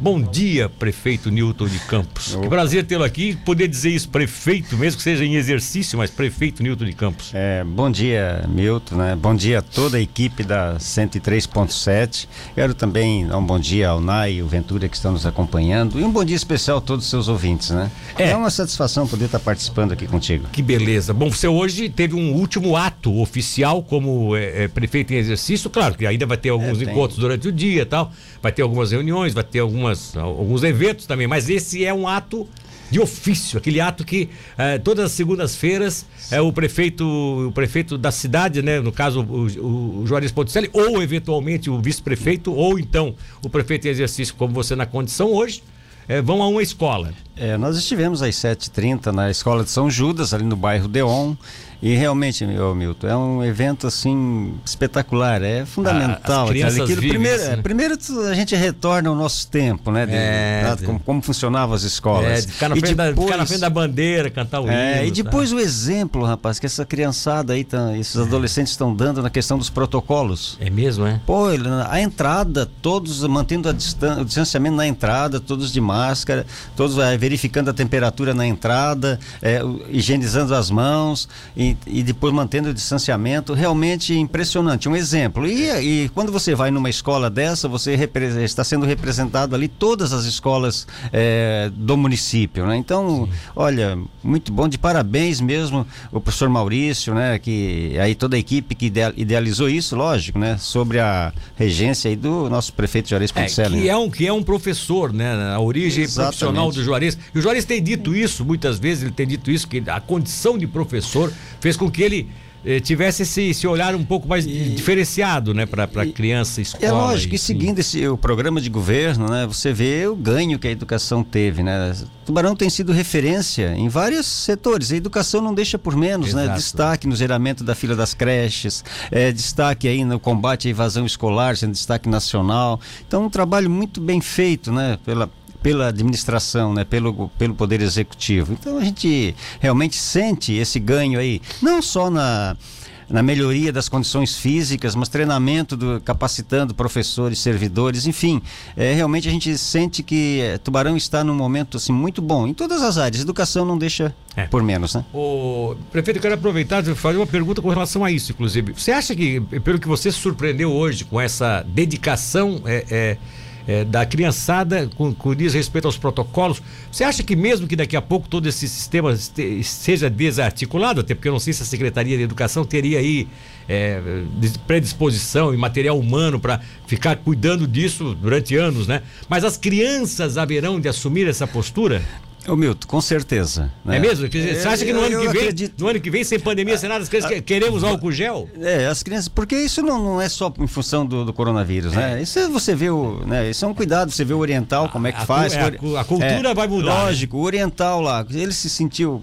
Bom dia, prefeito Newton de Campos. Que prazer tê-lo aqui, poder dizer isso, prefeito, mesmo que seja em exercício, mas prefeito Newton de Campos. É, bom dia, Milton, né? Bom dia a toda a equipe da 103.7. Quero também dar um bom dia ao Nai e o Ventura que estão nos acompanhando e um bom dia especial a todos os seus ouvintes, né? É, é uma satisfação poder estar participando aqui contigo. Que beleza. Bom, você hoje teve um último ato oficial como é, é, prefeito em exercício, claro que ainda vai ter alguns é, encontros durante o dia e tal, vai ter algumas reuniões, vai ter algumas, alguns eventos também, mas esse é um ato de ofício, aquele ato que eh, todas as segundas-feiras é o prefeito, o prefeito da cidade, né, no caso o, o Juarez Ponticelli, ou eventualmente o vice-prefeito, ou então o prefeito em exercício, como você na condição hoje, é, vão a uma escola. É, nós estivemos às 7h30 na escola de São Judas, ali no bairro Deon. E realmente, meu Milton, é um evento assim espetacular, é fundamental. Ah, aquilo, vivem, primeiro, assim, é, primeiro a gente retorna ao nosso tempo, né? De, é, de, como, como, funcionavam as escolas. É, ficar, na frente depois, da, ficar na frente da bandeira, cantar o é, hino. E depois tá. o exemplo, rapaz, que essa criançada aí, tá, esses adolescentes estão dando na questão dos protocolos. É mesmo, é? Pô, a entrada, todos mantendo a distan o distanciamento na entrada, todos de máscara, todos é, verificando a temperatura na entrada, é, higienizando as mãos. E, e, depois mantendo o distanciamento, realmente impressionante. Um exemplo. E, e quando você vai numa escola dessa, você está sendo representado ali todas as escolas é, do município, né? Então, Sim. olha, muito bom, de parabéns mesmo o professor Maurício, né? Que aí toda a equipe que idealizou isso, lógico, né? Sobre a regência aí do nosso prefeito Juarez Ponticelli. É, que, né? é um, que é um professor, né? A origem Exatamente. profissional do Juarez. E o Juarez tem dito isso, muitas vezes ele tem dito isso, que a condição de professor fez com que ele eh, tivesse esse, esse, olhar um pouco mais e, diferenciado, né, para criança, escola. É lógico, e, seguindo esse, o programa de governo, né, você vê o ganho que a educação teve, né? Tubarão tem sido referência em vários setores. A educação não deixa por menos, né? Exato. né? Destaque no zeramento da fila das creches, é, destaque aí no combate à evasão escolar, sendo destaque nacional. Então, um trabalho muito bem feito, né, pela pela administração, né, pelo, pelo poder executivo. Então a gente realmente sente esse ganho aí, não só na na melhoria das condições físicas, mas treinamento do, capacitando professores, servidores, enfim, é, realmente a gente sente que é, Tubarão está num momento assim muito bom em todas as áreas. Educação não deixa é. por menos, né? O prefeito, eu quero aproveitar e fazer uma pergunta com relação a isso, inclusive. Você acha que, pelo que você surpreendeu hoje com essa dedicação, é, é é, da criançada com, com diz respeito aos protocolos. Você acha que mesmo que daqui a pouco todo esse sistema seja desarticulado, até porque eu não sei se a Secretaria de Educação teria aí é, predisposição e material humano para ficar cuidando disso durante anos, né? Mas as crianças haverão de assumir essa postura? Ô Milton, com certeza. Né? É mesmo? Quer dizer, você acha que no, ano que, vem, acredito... no ano que vem, sem pandemia, sem nada, as crianças queremos álcool gel? É, as crianças, porque isso não, não é só em função do, do coronavírus, né? é. né? Isso você vê o, né? Isso é um cuidado, você vê o oriental, como é que a, faz. É, a, a, cultura é, vai mudar. Né? Lógico, né? o oriental lá, ele se sentiu,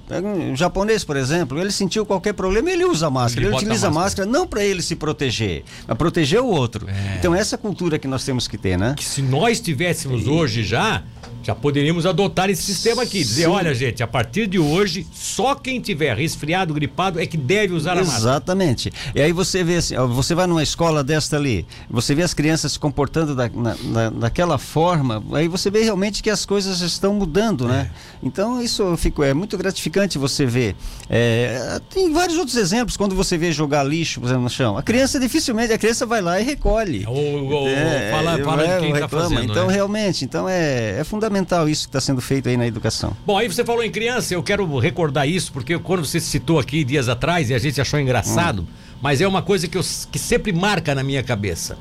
o japonês, por exemplo, ele sentiu qualquer problema, ele usa máscara, ele, ele utiliza máscara. máscara. não para ele se proteger, para proteger o outro. É. Então essa cultura que nós temos que ter, né? Que se nós tivéssemos e... hoje já já poderíamos adotar esse sistema aqui. Dizer, Sim. olha, gente, a partir de hoje, só quem tiver resfriado, gripado, é que deve usar a máscara. Exatamente. E aí você vê assim, você vai numa escola desta ali, você vê as crianças se comportando da, na, daquela forma, aí você vê realmente que as coisas estão mudando, né? É. Então isso fico, é muito gratificante você ver. É, tem vários outros exemplos, quando você vê jogar lixo, por exemplo, no chão. A criança dificilmente, a criança vai lá e recolhe. Ou, ou é, fala, fala é, de quem está fazendo. Então né? realmente, então é, é fundamental isso que está sendo feito aí na educação. Bom, aí você falou em criança, eu quero recordar isso, porque quando você citou aqui dias atrás e a gente achou engraçado, hum. mas é uma coisa que, eu, que sempre marca na minha cabeça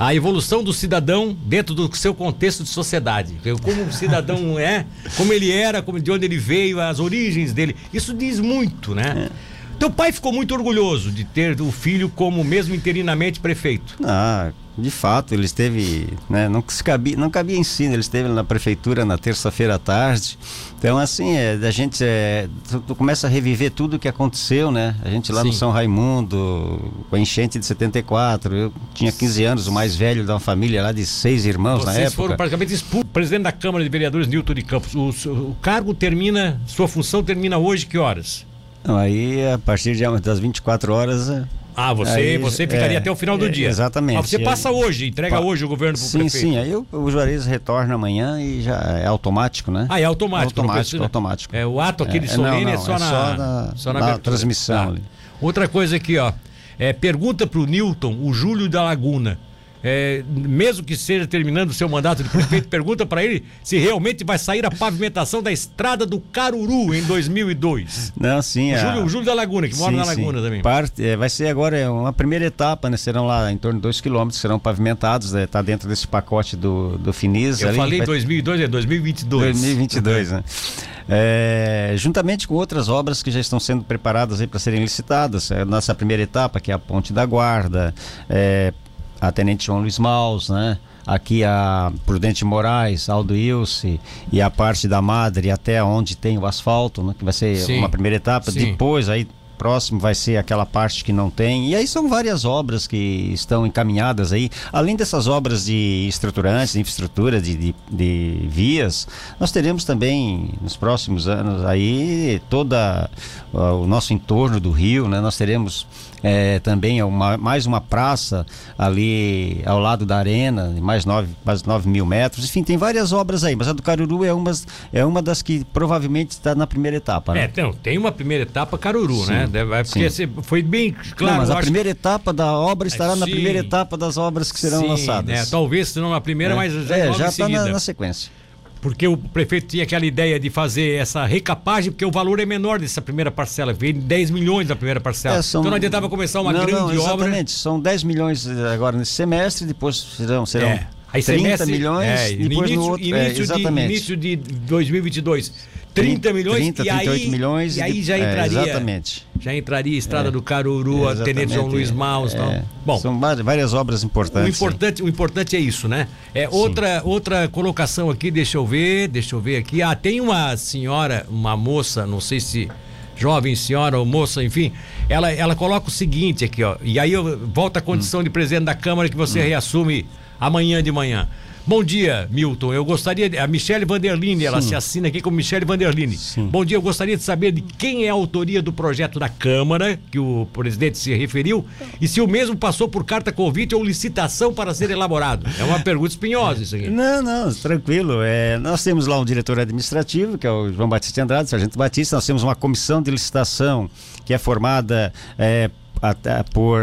a evolução do cidadão dentro do seu contexto de sociedade. Como o cidadão é, como ele era, como, de onde ele veio, as origens dele. Isso diz muito, né? É. Teu pai ficou muito orgulhoso de ter o filho como mesmo interinamente prefeito. Ah, de fato, ele esteve, né, não, cabia, não cabia ensino, ele esteve na prefeitura na terça-feira à tarde. Então, assim, é, a gente é, tu, tu, começa a reviver tudo o que aconteceu, né? A gente lá Sim. no São Raimundo, com a enchente de 74, eu tinha 15 anos, o mais velho uma família lá de seis irmãos Vocês na época. foram praticamente expulsos. Presidente da Câmara de Vereadores, Nilton de Campos, o, o cargo termina, sua função termina hoje que horas? Aí a partir de, das 24 horas Ah, você, aí, você ficaria é, até o final do é, dia. Exatamente. Mas você passa aí, hoje, entrega pa... hoje o governo para o prefeito. Sim, sim. Aí o, o Juarez retorna amanhã e já é automático, né? Ah, é automático. Automático, automático. É, o ato aqui de solene é, só, é na, só na, só na, na transmissão. Tá. Outra coisa aqui, ó. É, pergunta para o Newton, o Júlio da Laguna é, mesmo que seja terminando o seu mandato de prefeito, pergunta para ele se realmente vai sair a pavimentação da estrada do Caruru em 2002. Não, sim. O, a... Júlio, o Júlio da Laguna, que sim, mora na Laguna sim. também. Parte, é, vai ser agora é uma primeira etapa, né? Serão lá em torno de 2 quilômetros, serão pavimentados, né? Tá dentro desse pacote do, do Finis. Eu ali, falei vai... 2002, é 2022. 2022, né? É, juntamente com outras obras que já estão sendo preparadas para serem licitadas. É, nossa primeira etapa, que é a Ponte da Guarda, é, a Tenente João Luiz Maus, né? Aqui a Prudente Moraes, Aldo Ilse e a parte da Madre até onde tem o asfalto, né? Que vai ser Sim. uma primeira etapa. Sim. Depois aí próximo vai ser aquela parte que não tem. E aí são várias obras que estão encaminhadas aí. Além dessas obras de estruturantes, de infraestrutura, de, de, de vias, nós teremos também nos próximos anos aí toda uh, o nosso entorno do rio, né? Nós teremos é, também uma, mais uma praça ali ao lado da arena, mais 9 mais nove mil metros. Enfim, tem várias obras aí, mas a do Caruru é uma, é uma das que provavelmente está na primeira etapa. Né? É, então, tem uma primeira etapa Caruru, sim, né? É porque sim. foi bem claro. Não, mas a primeira etapa da obra estará na primeira etapa das obras que serão lançadas. Né? Talvez não na primeira, é. mas já, é, já está na, na sequência porque o prefeito tinha aquela ideia de fazer essa recapagem, porque o valor é menor dessa primeira parcela, vem 10 milhões da primeira parcela. É, são... Então não adiantava começar uma não, grande não, exatamente. obra. Exatamente, são 10 milhões eh, agora nesse semestre, depois serão, serão é. Aí 30 semestre, milhões, é, depois início, no outro. Início, é, exatamente. De, início de 2022. 30 milhões 30, 38 e aí, milhões e aí já é, entraria. É, exatamente. Já entraria Estrada é, do Caruru, a Tenente João Luiz Maus. É, Bom, são várias obras importantes. O importante, o importante é isso, né? É outra, outra colocação aqui, deixa eu ver, deixa eu ver aqui. Ah, tem uma senhora, uma moça, não sei se jovem senhora ou moça, enfim, ela, ela coloca o seguinte aqui, ó. E aí eu volto à condição hum. de presidente da Câmara que você hum. reassume amanhã de manhã. Bom dia, Milton. Eu gostaria. De, a Michelle Vanderline, ela se assina aqui como Michelle Vanderline. Sim. Bom dia, eu gostaria de saber de quem é a autoria do projeto da Câmara, que o presidente se referiu, e se o mesmo passou por carta convite ou licitação para ser elaborado. É uma pergunta espinhosa isso aqui. Não, não, tranquilo. É, nós temos lá um diretor administrativo, que é o João Batista Andrade, Sargento Batista, nós temos uma comissão de licitação que é formada é, até por,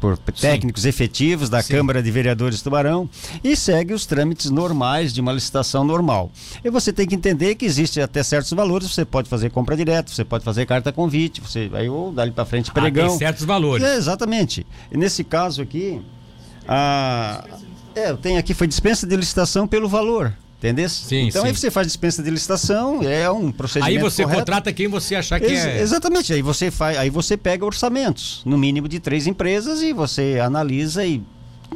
por técnicos Sim. efetivos da Sim. Câmara de Vereadores Tubarão e segue os trâmites normais de uma licitação normal. E você tem que entender que existe até certos valores, você pode fazer compra direta, você pode fazer carta convite, você aí ou dali para frente pregão. Ah, tem certos valores. É, exatamente. E nesse caso aqui, a é, eu tenho aqui foi dispensa de licitação pelo valor. Entendeu? Sim, então sim. aí você faz dispensa de licitação, é um procedimento. Aí você correto. contrata quem você achar que Ex é. Exatamente, aí você faz, aí você pega orçamentos, no mínimo de três empresas, e você analisa e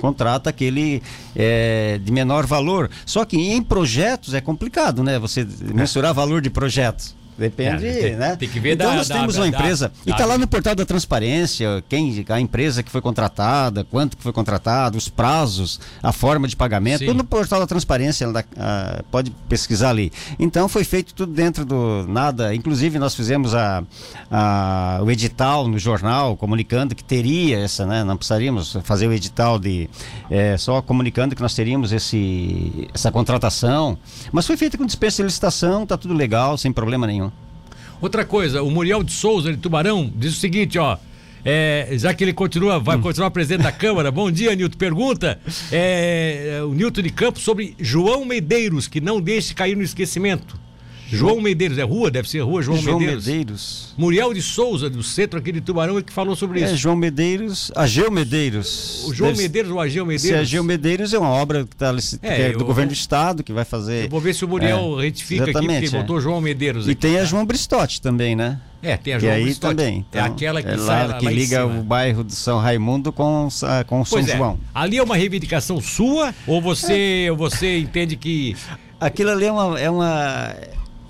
contrata aquele é, de menor valor. Só que em projetos é complicado, né? Você mensurar valor de projetos. Depende, é, tem, né? Tem que ver então da, nós da, temos da, uma empresa e está lá no portal da transparência quem a empresa que foi contratada, quanto que foi contratado, os prazos, a forma de pagamento, Sim. tudo no portal da transparência, da, uh, pode pesquisar ali. Então foi feito tudo dentro do nada, inclusive nós fizemos a, a, o edital no jornal comunicando que teria essa, né? Não precisaríamos fazer o edital de é, só comunicando que nós teríamos esse essa contratação, mas foi feito com dispensa de licitação, tá tudo legal, sem problema nenhum. Outra coisa, o Muriel de Souza de Tubarão diz o seguinte, ó. É, já que ele continua, vai hum. continuar presidente da Câmara. Bom dia, Nilton. Pergunta é, o Nilton de Campos sobre João Medeiros, que não deixe cair no esquecimento. João Medeiros, é rua? Deve ser rua João, João Medeiros. Medeiros. Muriel de Souza, do centro aqui de Tubarão, é que falou sobre é, isso. É, João Medeiros, Ageu Medeiros. O João Deve... Medeiros ou Ageu Medeiros? Se Ageu Medeiros é uma obra que, tá, que é, é do eu, governo do estado, que vai fazer... Eu vou ver se o Muriel é, retifica aqui, porque é. botou João Medeiros E aqui, tem a João Bristotti também, né? É, tem a João aí Bristotti. também. Então, é aquela que, é lá, lá, que lá liga o bairro de São Raimundo com, com São é, João. Ali é uma reivindicação sua ou você, você entende que... Aquilo ali é uma... É uma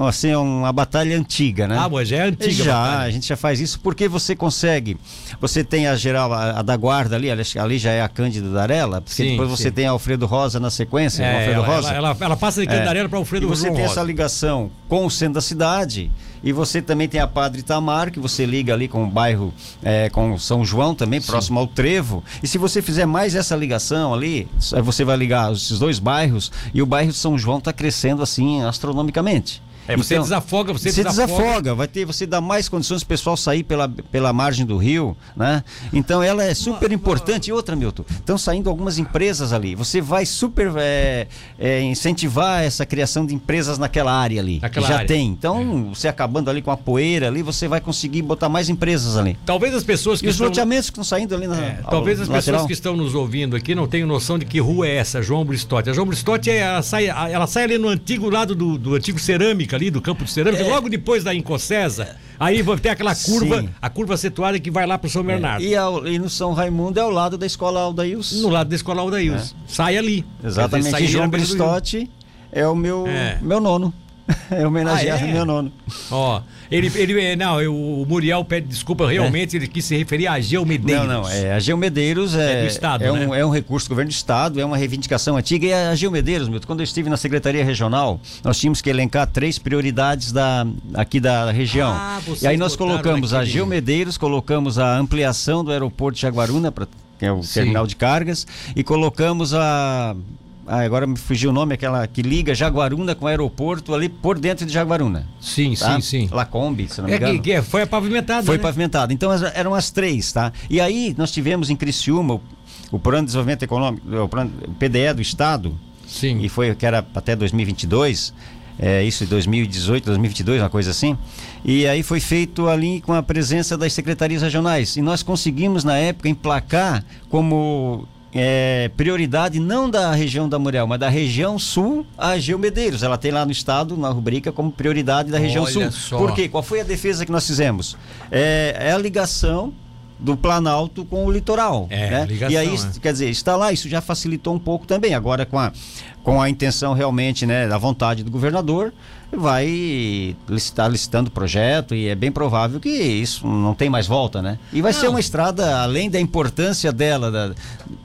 assim, uma batalha antiga, né? Ah, mas já é antiga. Já, a, a gente já faz isso porque você consegue. Você tem a geral, a, a da guarda ali, ali já é a Cândida Darela, porque sim, depois você sim. tem a Alfredo Rosa na sequência. É, Alfredo ela, Rosa. Ela, ela, ela passa de Cândida é. Darela para Alfredo Rosa. Você João tem Rosa. essa ligação com o centro da cidade. E você também tem a Padre Itamar, que você liga ali com o bairro, é, com São João também, Sim. próximo ao Trevo. E se você fizer mais essa ligação ali, você vai ligar esses dois bairros e o bairro de São João está crescendo assim astronomicamente. É, você então, desafoga, você, você desafoga. desafoga. vai ter, você dá mais condições para o pessoal sair pela, pela margem do rio, né? Então ela é super importante. E outra, Milton, estão saindo algumas empresas ali. Você vai super é, é, incentivar essa criação de empresas naquela área ali. Naquela já área. tem. Então, é. você acabando ali com a poeira ali, você vai conseguir botar mais empresas ali. Talvez as pessoas que e estão... os loteamentos que estão saindo ali na. É, ao, talvez as pessoas lateral. que estão nos ouvindo aqui não tenham noção de que rua é essa, João Bristotti. A João Bristotti ela sai, ela sai ali no antigo lado do, do antigo cerâmica ali, do campo de cerâmica, é. logo depois da Incocesa, aí vai ter aquela curva, Sim. a curva situada que vai lá para o São é. Bernardo. É. E, ao, e, no São Raimundo é ao lado da escola Aldails. No lado da escola Aldails. É. Sai ali. Exatamente. Sai João Bristotti é o meu, é. meu nono. É homenageado ah, é? meu nono. Ó, ele, ele, não, eu, o Muriel pede desculpa, realmente é. ele quis se referir a Geo Medeiros. Não, não, é, a Geo Medeiros é, é, do Estado, é, né? um, é um recurso do governo do Estado, é uma reivindicação antiga. E a Geo Medeiros, Milton, quando eu estive na Secretaria Regional, nós tínhamos que elencar três prioridades da, aqui da região. Ah, e aí nós colocamos a Geo Medeiros, colocamos a ampliação do aeroporto de Jaguaruna, pra, que é o Sim. terminal de cargas, e colocamos a ah, agora me fugiu o nome, aquela que liga Jaguaruna com o aeroporto ali por dentro de Jaguaruna. Sim, tá? sim, sim. Lacombe, se não me é engano. Que, que foi pavimentado. Foi né? pavimentado. Então eram as três, tá? E aí nós tivemos em Criciúma o, o Plano de Desenvolvimento Econômico, o, plano, o PDE do Estado. Sim. E foi que era até 2022. É, isso em 2018, 2022, uma coisa assim. E aí foi feito ali com a presença das secretarias regionais. E nós conseguimos, na época, emplacar como é, prioridade não da região da Muriel, mas da região sul, a Geo Medeiros. Ela tem lá no estado, na rubrica, como prioridade da região Olha sul. Só. Por quê? Qual foi a defesa que nós fizemos? É, é a ligação do Planalto com o litoral. É, né? ligação, e aí, é. quer dizer, está lá, isso já facilitou um pouco também. Agora, com a, com a intenção realmente, né, da vontade do governador, vai estar licitando o projeto e é bem provável que isso não tem mais volta, né? E vai não. ser uma estrada, além da importância dela, da,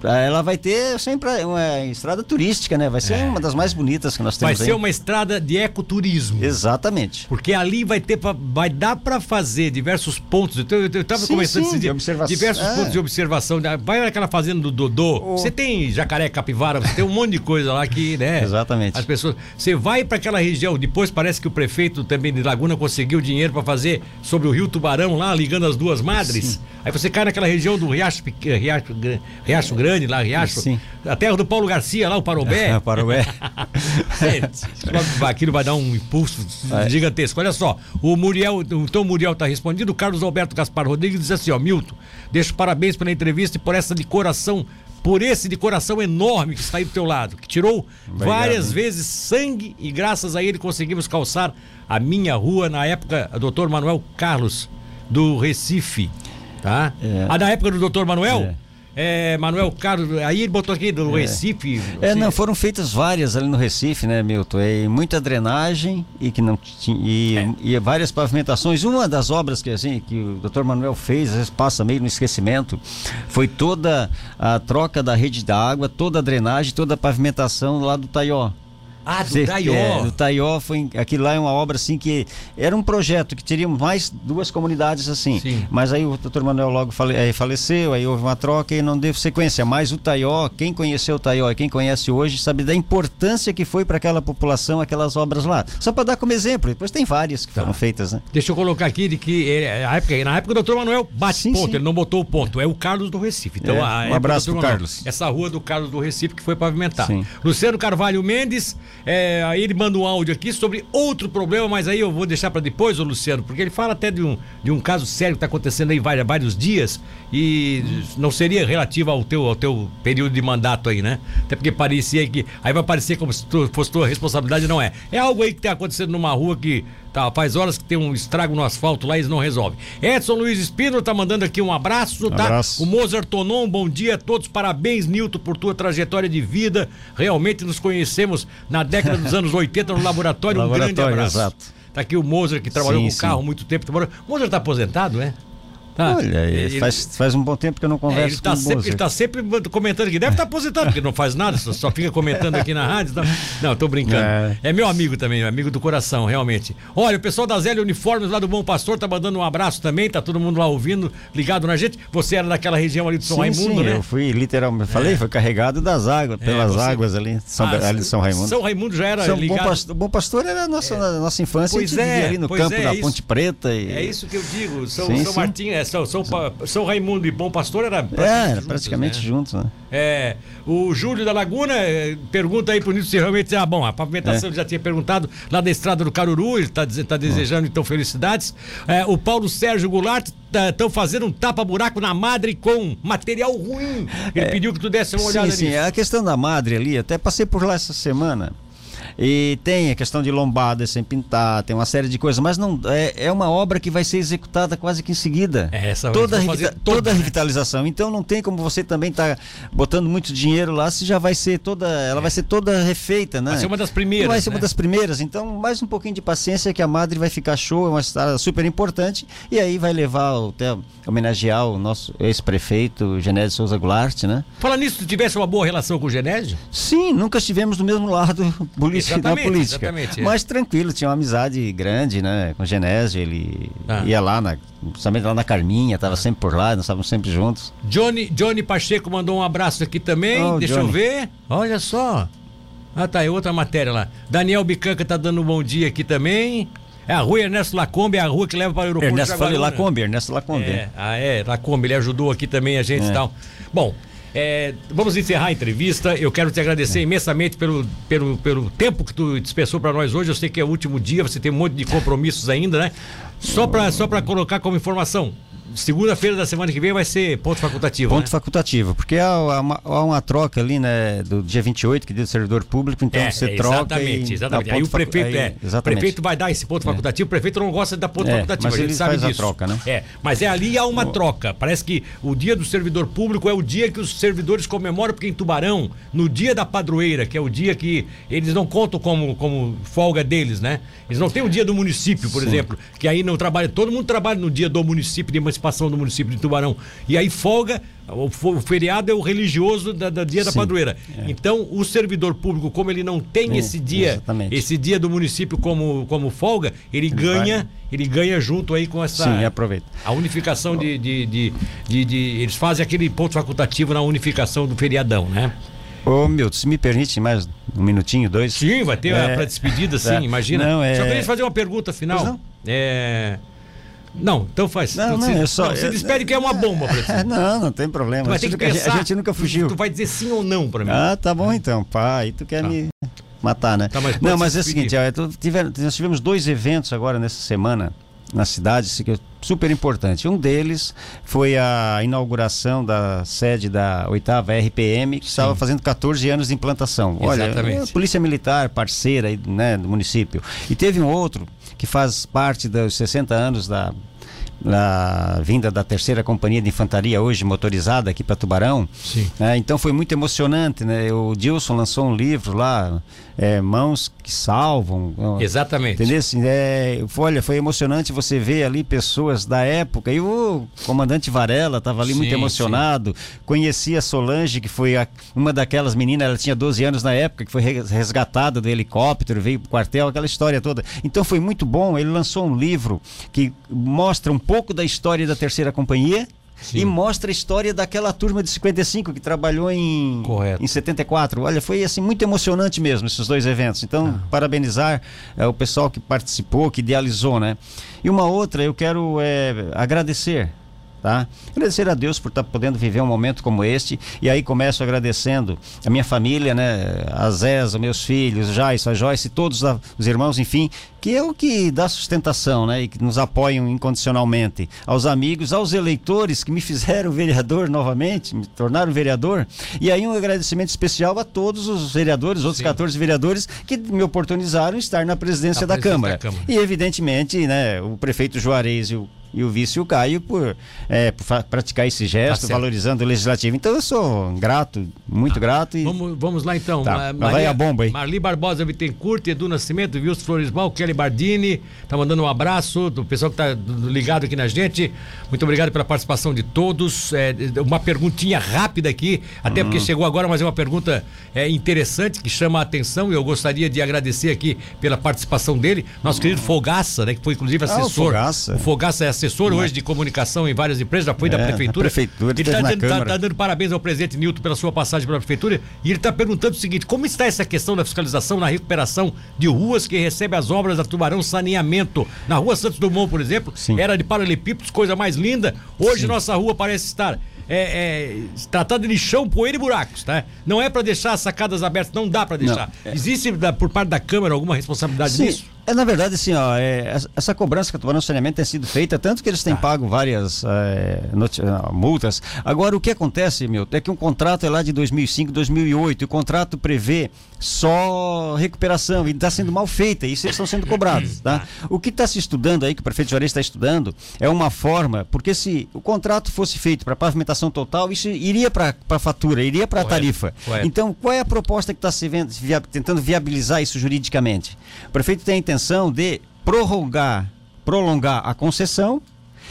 ela vai ter sempre uma estrada turística, né? Vai ser é. uma das mais bonitas que nós temos Vai ser uma estrada de ecoturismo. Exatamente. Porque ali vai ter, pra, vai dar para fazer diversos pontos. Eu, eu, eu tava começando sim, observação. diversos é. pontos de observação. Vai naquela fazenda do Dodô. Oh. Você tem jacaré, capivara, você tem um monte de coisa lá que, né? Exatamente. As pessoas, você vai para aquela região depois parece que o prefeito também de Laguna conseguiu dinheiro para fazer sobre o Rio Tubarão lá, ligando as duas madres. Sim. Aí você cai naquela região do Riacho, Riacho, Riacho Grande, lá, Riacho. Sim. A terra do Paulo Garcia, lá, o Parobé. É, Parobé. Aquilo vai dar um impulso é. gigantesco. Olha só, o Muriel, então o Muriel está respondido, o Carlos Alberto Gaspar Rodrigues diz assim, ó, Milton, deixo parabéns pela entrevista e por essa de coração por esse de coração enorme que está aí do teu lado, que tirou Obrigado, várias vezes sangue e graças a ele conseguimos calçar a minha rua na época, doutor Manuel Carlos, do Recife. Tá? É. Ah, na época do doutor Manuel? É é, Manuel Carlos, aí ele botou aqui do é. Recife. É, não, foram feitas várias ali no Recife, né, Milton? E muita drenagem e que não tinha. E, é. e, várias pavimentações. Uma das obras que, assim, que o doutor Manuel fez, às vezes passa meio no esquecimento, foi toda a troca da rede da água, toda a drenagem, toda a pavimentação lá do Taió. Ah, do Taió. É, do Taió foi aquilo lá é uma obra assim que era um projeto que teria mais duas comunidades assim. Sim. Mas aí o doutor Manuel logo fale, é, faleceu, aí houve uma troca e não deu sequência. Mas o Taió, quem conheceu o Taió e quem conhece hoje sabe da importância que foi para aquela população aquelas obras lá. Só para dar como exemplo, depois tem várias que tá. foram feitas, né? Deixa eu colocar aqui de que é, na época, na época o doutor Manuel bate sim, ponto, sim. ele não botou o ponto, é o Carlos do Recife. Então, é, um abraço pro Carlos. Essa rua do Carlos do Recife que foi pavimentada. Luciano Carvalho Mendes, é, aí ele manda um áudio aqui sobre outro problema, mas aí eu vou deixar para depois, ô Luciano, porque ele fala até de um, de um caso sério que está acontecendo aí vários, vários dias e não seria relativo ao teu, ao teu período de mandato aí, né? Até porque parecia que. Aí vai parecer como se tu, fosse tua responsabilidade, não é. É algo aí que está acontecendo numa rua que Tá, faz horas que tem um estrago no asfalto lá e eles não resolvem. Edson Luiz Espino tá mandando aqui um abraço, tá? Abraço. O Mozart Tonon, bom dia a todos. Parabéns, Nilton, por tua trajetória de vida. Realmente nos conhecemos na década dos anos 80 no laboratório. Um laboratório, grande abraço. Exato. Tá aqui o Moser, que trabalhou sim, com sim. carro muito tempo. O Moser tá aposentado, é? Tá. Olha, ele, faz, faz um bom tempo que eu não converso é, ele tá com sempre, Ele está sempre comentando aqui. Deve estar tá aposentado, porque não faz nada, só, só, fica comentando aqui na rádio. Não, não tô brincando. É. é. meu amigo também, amigo do coração, realmente. Olha, o pessoal da Zélia Uniformes lá do Bom Pastor tá mandando um abraço também, tá todo mundo lá ouvindo, ligado na gente. Você era daquela região ali de São sim, Raimundo, sim, né? Eu fui literalmente, falei, é. foi carregado das águas, é, pelas você... águas ali, São, ah, ali de São Raimundo. São Raimundo já era São ligado. Bom Pastor, Bom Pastor era a nossa, é. nossa infância, pois é, ali no campo é, da Ponte Preta. E... É isso que eu digo, São, sim, São Martinho, é, São, São, são Raimundo e Bom Pastor era praticamente, é, era praticamente juntos, né? juntos, né? É, o Júlio da Laguna é, pergunta aí pro Nito se realmente. Ah, bom, a pavimentação é. já tinha perguntado lá da estrada do Caruru, ele está tá desejando então felicidades. É, o Paulo Sérgio Goulart estão tá, fazendo um tapa-buraco na madre com material ruim. Ele é, pediu que tu desse uma olhada sim, nisso. Sim, a questão da madre ali, até passei por lá essa semana. E tem a questão de lombada sem pintar, tem uma série de coisas, mas não é, é uma obra que vai ser executada quase que em seguida. É, essa toda, a revita toda a né? revitalização. Então não tem como você também estar tá botando muito dinheiro lá se já vai ser toda, ela é. vai ser toda refeita, né? Vai ser uma das primeiras. Vai ser né? uma das primeiras. Então mais um pouquinho de paciência que a Madre vai ficar show, é uma estrada super importante e aí vai levar até homenagear o nosso ex-prefeito Genésio Souza Goulart, né? Fala nisso, tu tivesse uma boa relação com o Genésio? Sim, nunca estivemos do mesmo lado político exatamente, na política. Exatamente, é. Mas tranquilo, tinha uma amizade grande, né? Com o Genésio, ele ah. ia lá, na, principalmente lá na Carminha, estava ah. sempre por lá, nós estávamos sempre juntos. Johnny, Johnny Pacheco mandou um abraço aqui também, oh, deixa Johnny. eu ver. Olha só. Ah, tá, é outra matéria lá. Daniel Bicanca tá dando um bom dia aqui também. É a rua Ernesto Lacombe, é a rua que leva para o aeroporto Ernesto, falei Lacombe, Ernesto Lacombe. É, ah, é, Lacombe, ele ajudou aqui também a gente e é. tal. Bom, é, vamos encerrar a entrevista. Eu quero te agradecer imensamente pelo, pelo, pelo tempo que tu dispensou para nós hoje. Eu sei que é o último dia, você tem um monte de compromissos ainda, né? Só para só colocar como informação, segunda-feira da semana que vem vai ser ponto facultativo. Ponto né? facultativo, porque há uma, há uma, troca ali, né, do dia 28, que dia do servidor público, então é, você é, troca. Exatamente, exatamente. Aí o prefeito, aí, é, prefeito vai dar esse ponto é. facultativo, o prefeito não gosta de dar ponto é, facultativo, mas gente sabe faz disso. A troca, né? É, mas é ali há uma o... troca. Parece que o dia do servidor público é o dia que os servidores comemoram, porque em Tubarão, no dia da padroeira, que é o dia que eles não contam como, como folga deles, né? Eles não têm o dia do município, por Sim. exemplo, que aí não trabalha, todo mundo trabalha no dia do município, de emancipação do município de Tubarão. E aí folga, o, feriado é o religioso da, da dia Sim, da padroeira. É. Então, o servidor público, como ele não tem é, esse dia, exatamente. esse dia do município como, como folga, ele, ele ganha, vai... ele ganha junto aí com essa. Sim, aproveita. A unificação de, de, de, de, de Eles fazem aquele ponto facultativo na unificação do feriadão, né? Ô, Milton, se me permite mais um minutinho, dois. Sim, vai ter é, a despedida, sim, é, imagina. Não, é... Só queria fazer uma pergunta final. Não? É. Não, então faz. Não, não, é só, não, você despede que é uma bomba pra ti. Não, não tem problema. Tu vai ter que pensar, a gente nunca fugiu. Tu, vai dizer sim ou não pra mim. Ah, tá bom então. Pá, aí tu quer tá. me matar, né? Tá, mas não, mas é o seguinte, tivemos, nós tivemos dois eventos agora nessa semana na cidade, que é super importante. Um deles foi a inauguração da sede da oitava RPM, que Sim. estava fazendo 14 anos de implantação. Olha, Exatamente. Polícia Militar, parceira né, do município. E teve um outro que faz parte dos 60 anos da na vinda da terceira companhia de infantaria hoje motorizada aqui para Tubarão. Né? Então foi muito emocionante, né? O Dilson lançou um livro lá, é, Mãos que Salvam. Exatamente. Entendeu? Assim, é, olha, foi emocionante você ver ali pessoas da época. E o comandante Varela estava ali sim, muito emocionado. Sim. Conheci a Solange, que foi a, uma daquelas meninas, ela tinha 12 anos na época, que foi resgatada do helicóptero, veio para o quartel, aquela história toda. Então foi muito bom. Ele lançou um livro que mostra um pouco da história da terceira companhia Sim. e mostra a história daquela turma de 55 que trabalhou em, Correto. em 74. Olha, foi assim muito emocionante mesmo esses dois eventos. Então, ah. parabenizar é, o pessoal que participou, que idealizou, né? E uma outra, eu quero é, agradecer Tá? Agradecer a Deus por estar tá podendo viver um momento como este. E aí começo agradecendo a minha família, né? A Zéza, meus filhos, Jais, a Joyce, todos os irmãos, enfim, que é o que dá sustentação, né? E que nos apoiam incondicionalmente. Aos amigos, aos eleitores que me fizeram vereador novamente, me tornaram vereador. E aí um agradecimento especial a todos os vereadores, outros Sim. 14 vereadores, que me oportunizaram estar na presidência, da, presidência Câmara. da, Câmara. E evidentemente, né? O prefeito Juarez e o e o vice o Caio por, é, por praticar esse gesto, tá valorizando o legislativo. Então eu sou grato, muito ah, grato. E... Vamos, vamos lá então. Tá, Ma vai a bomba aí. Marli Barbosa Bittencourt, Edu Nascimento, Wilson Floresmal, Kelly Bardini, tá mandando um abraço do pessoal que tá ligado aqui na gente. Muito obrigado pela participação de todos. É, uma perguntinha rápida aqui, até uhum. porque chegou agora, mas é uma pergunta é, interessante que chama a atenção e eu gostaria de agradecer aqui pela participação dele. Nosso uhum. querido Fogaça, né, que foi inclusive assessor. Ah, o Fogaça. O Fogaça é assessor hoje de comunicação em várias empresas, já foi é, da prefeitura. prefeitura ele está dando, tá, tá dando, parabéns ao presidente Nilton pela sua passagem pela prefeitura e ele está perguntando o seguinte: como está essa questão da fiscalização na recuperação de ruas que recebe as obras da Tubarão Saneamento? Na rua Santos Dumont, por exemplo, Sim. era de paralelepípedos, coisa mais linda. Hoje Sim. nossa rua parece estar é, é, tratada de chão, poeira e buracos, tá? Não é para deixar as sacadas abertas, não dá para deixar. Não, é... Existe da, por parte da Câmara alguma responsabilidade Sim. nisso? É, na verdade, assim, ó, é, essa cobrança que a Tubarão Saneamento tem sido feita, tanto que eles têm ah. pago várias é, multas. Agora, o que acontece, meu, é que um contrato é lá de 2005, 2008, e o contrato prevê só recuperação, e está sendo mal feita, e isso eles estão sendo cobrados, tá? O que está se estudando aí, que o prefeito Juarez está estudando, é uma forma, porque se o contrato fosse feito para pavimentação total, isso iria para a fatura, iria para a tarifa. Correto. Então, qual é a proposta que está se vendo, via, tentando viabilizar isso juridicamente? O prefeito tem a intenção intenção de prorrogar, prolongar a concessão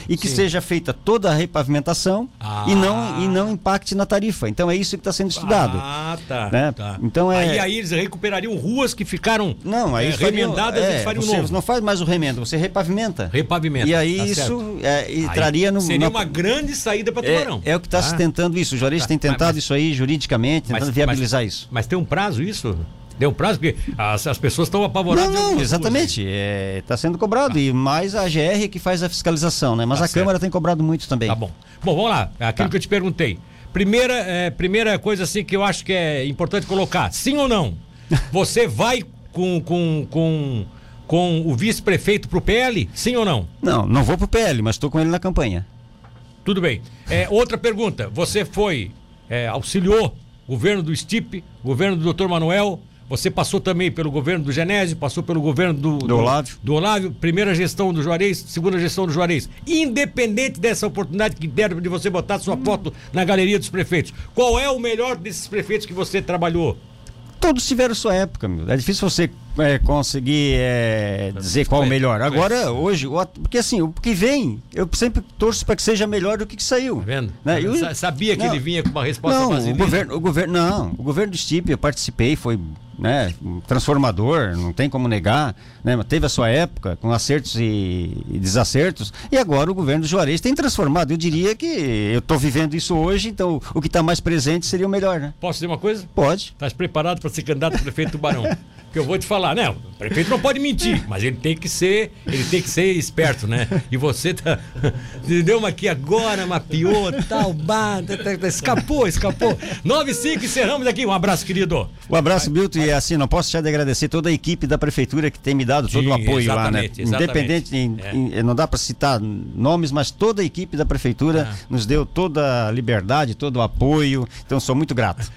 e que Sim. seja feita toda a repavimentação ah. e, não, e não impacte na tarifa. Então é isso que está sendo estudado. Ah, tá, né? tá. Então é... aí, aí eles recuperariam ruas que ficaram não, aí é, remendadas é, e fariam você novo. não faz mais o remendo, você repavimenta. Repavimenta. E aí tá isso é, e aí traria no. Seria uma grande saída para Tubarão. É, é, o que está ah. se tentando isso. O Juarez tá. tem tentado mas, isso aí juridicamente, tentando mas, viabilizar mas, isso. Mas tem um prazo isso? Deu prazo, porque as, as pessoas estão apavoradas. Não, não exatamente. Está é, tá sendo cobrado. Ah. E mais a GR que faz a fiscalização, né? Mas tá a certo. Câmara tem cobrado muito também. Tá bom. Bom, vamos lá. Aquilo tá. que eu te perguntei. Primeira, é, primeira coisa assim que eu acho que é importante colocar. Sim ou não? Você vai com, com, com, com o vice-prefeito pro PL? Sim ou não? Não, não vou pro PL, mas estou com ele na campanha. Tudo bem. É, outra pergunta. Você foi, é, auxiliou governo do Stipe, governo do Dr. Manuel, você passou também pelo governo do Genésio, passou pelo governo do, do, do, Olávio. Do Olávio, primeira gestão do Juarez, segunda gestão do Juarez. Independente dessa oportunidade que deram de você botar sua hum. foto na galeria dos prefeitos, qual é o melhor desses prefeitos que você trabalhou? Todos tiveram sua época, meu. É difícil você é, conseguir é, dizer qual é o melhor. Agora, hoje, porque assim, o que vem, eu sempre torço para que seja melhor do que, que saiu. Tá vendo? Né? Eu, Sabia que não, ele vinha com uma resposta não, o governo, o governo Não, o governo do Stipe, eu participei, foi né, transformador, não tem como negar, né, teve a sua época com acertos e, e, desacertos, e agora o governo do Juarez tem transformado. Eu diria que eu estou vivendo isso hoje, então o que está mais presente seria o melhor, né? Posso dizer uma coisa? Pode. Estás preparado para ser candidato a prefeito do Barão? eu vou te falar, né? O prefeito não pode mentir, mas ele tem que ser, ele tem que ser esperto, né? E você tá deu uma aqui agora, mapeou, tal, bah, tá, tá, tá, escapou, escapou. 9 5 encerramos aqui. Um abraço, querido. Um abraço, Milton, e assim, não posso deixar de agradecer toda a equipe da prefeitura que tem me dado todo Sim, o apoio lá, né? Independente, é. não dá para citar nomes, mas toda a equipe da prefeitura ah. nos deu toda a liberdade, todo o apoio. Então sou muito grato.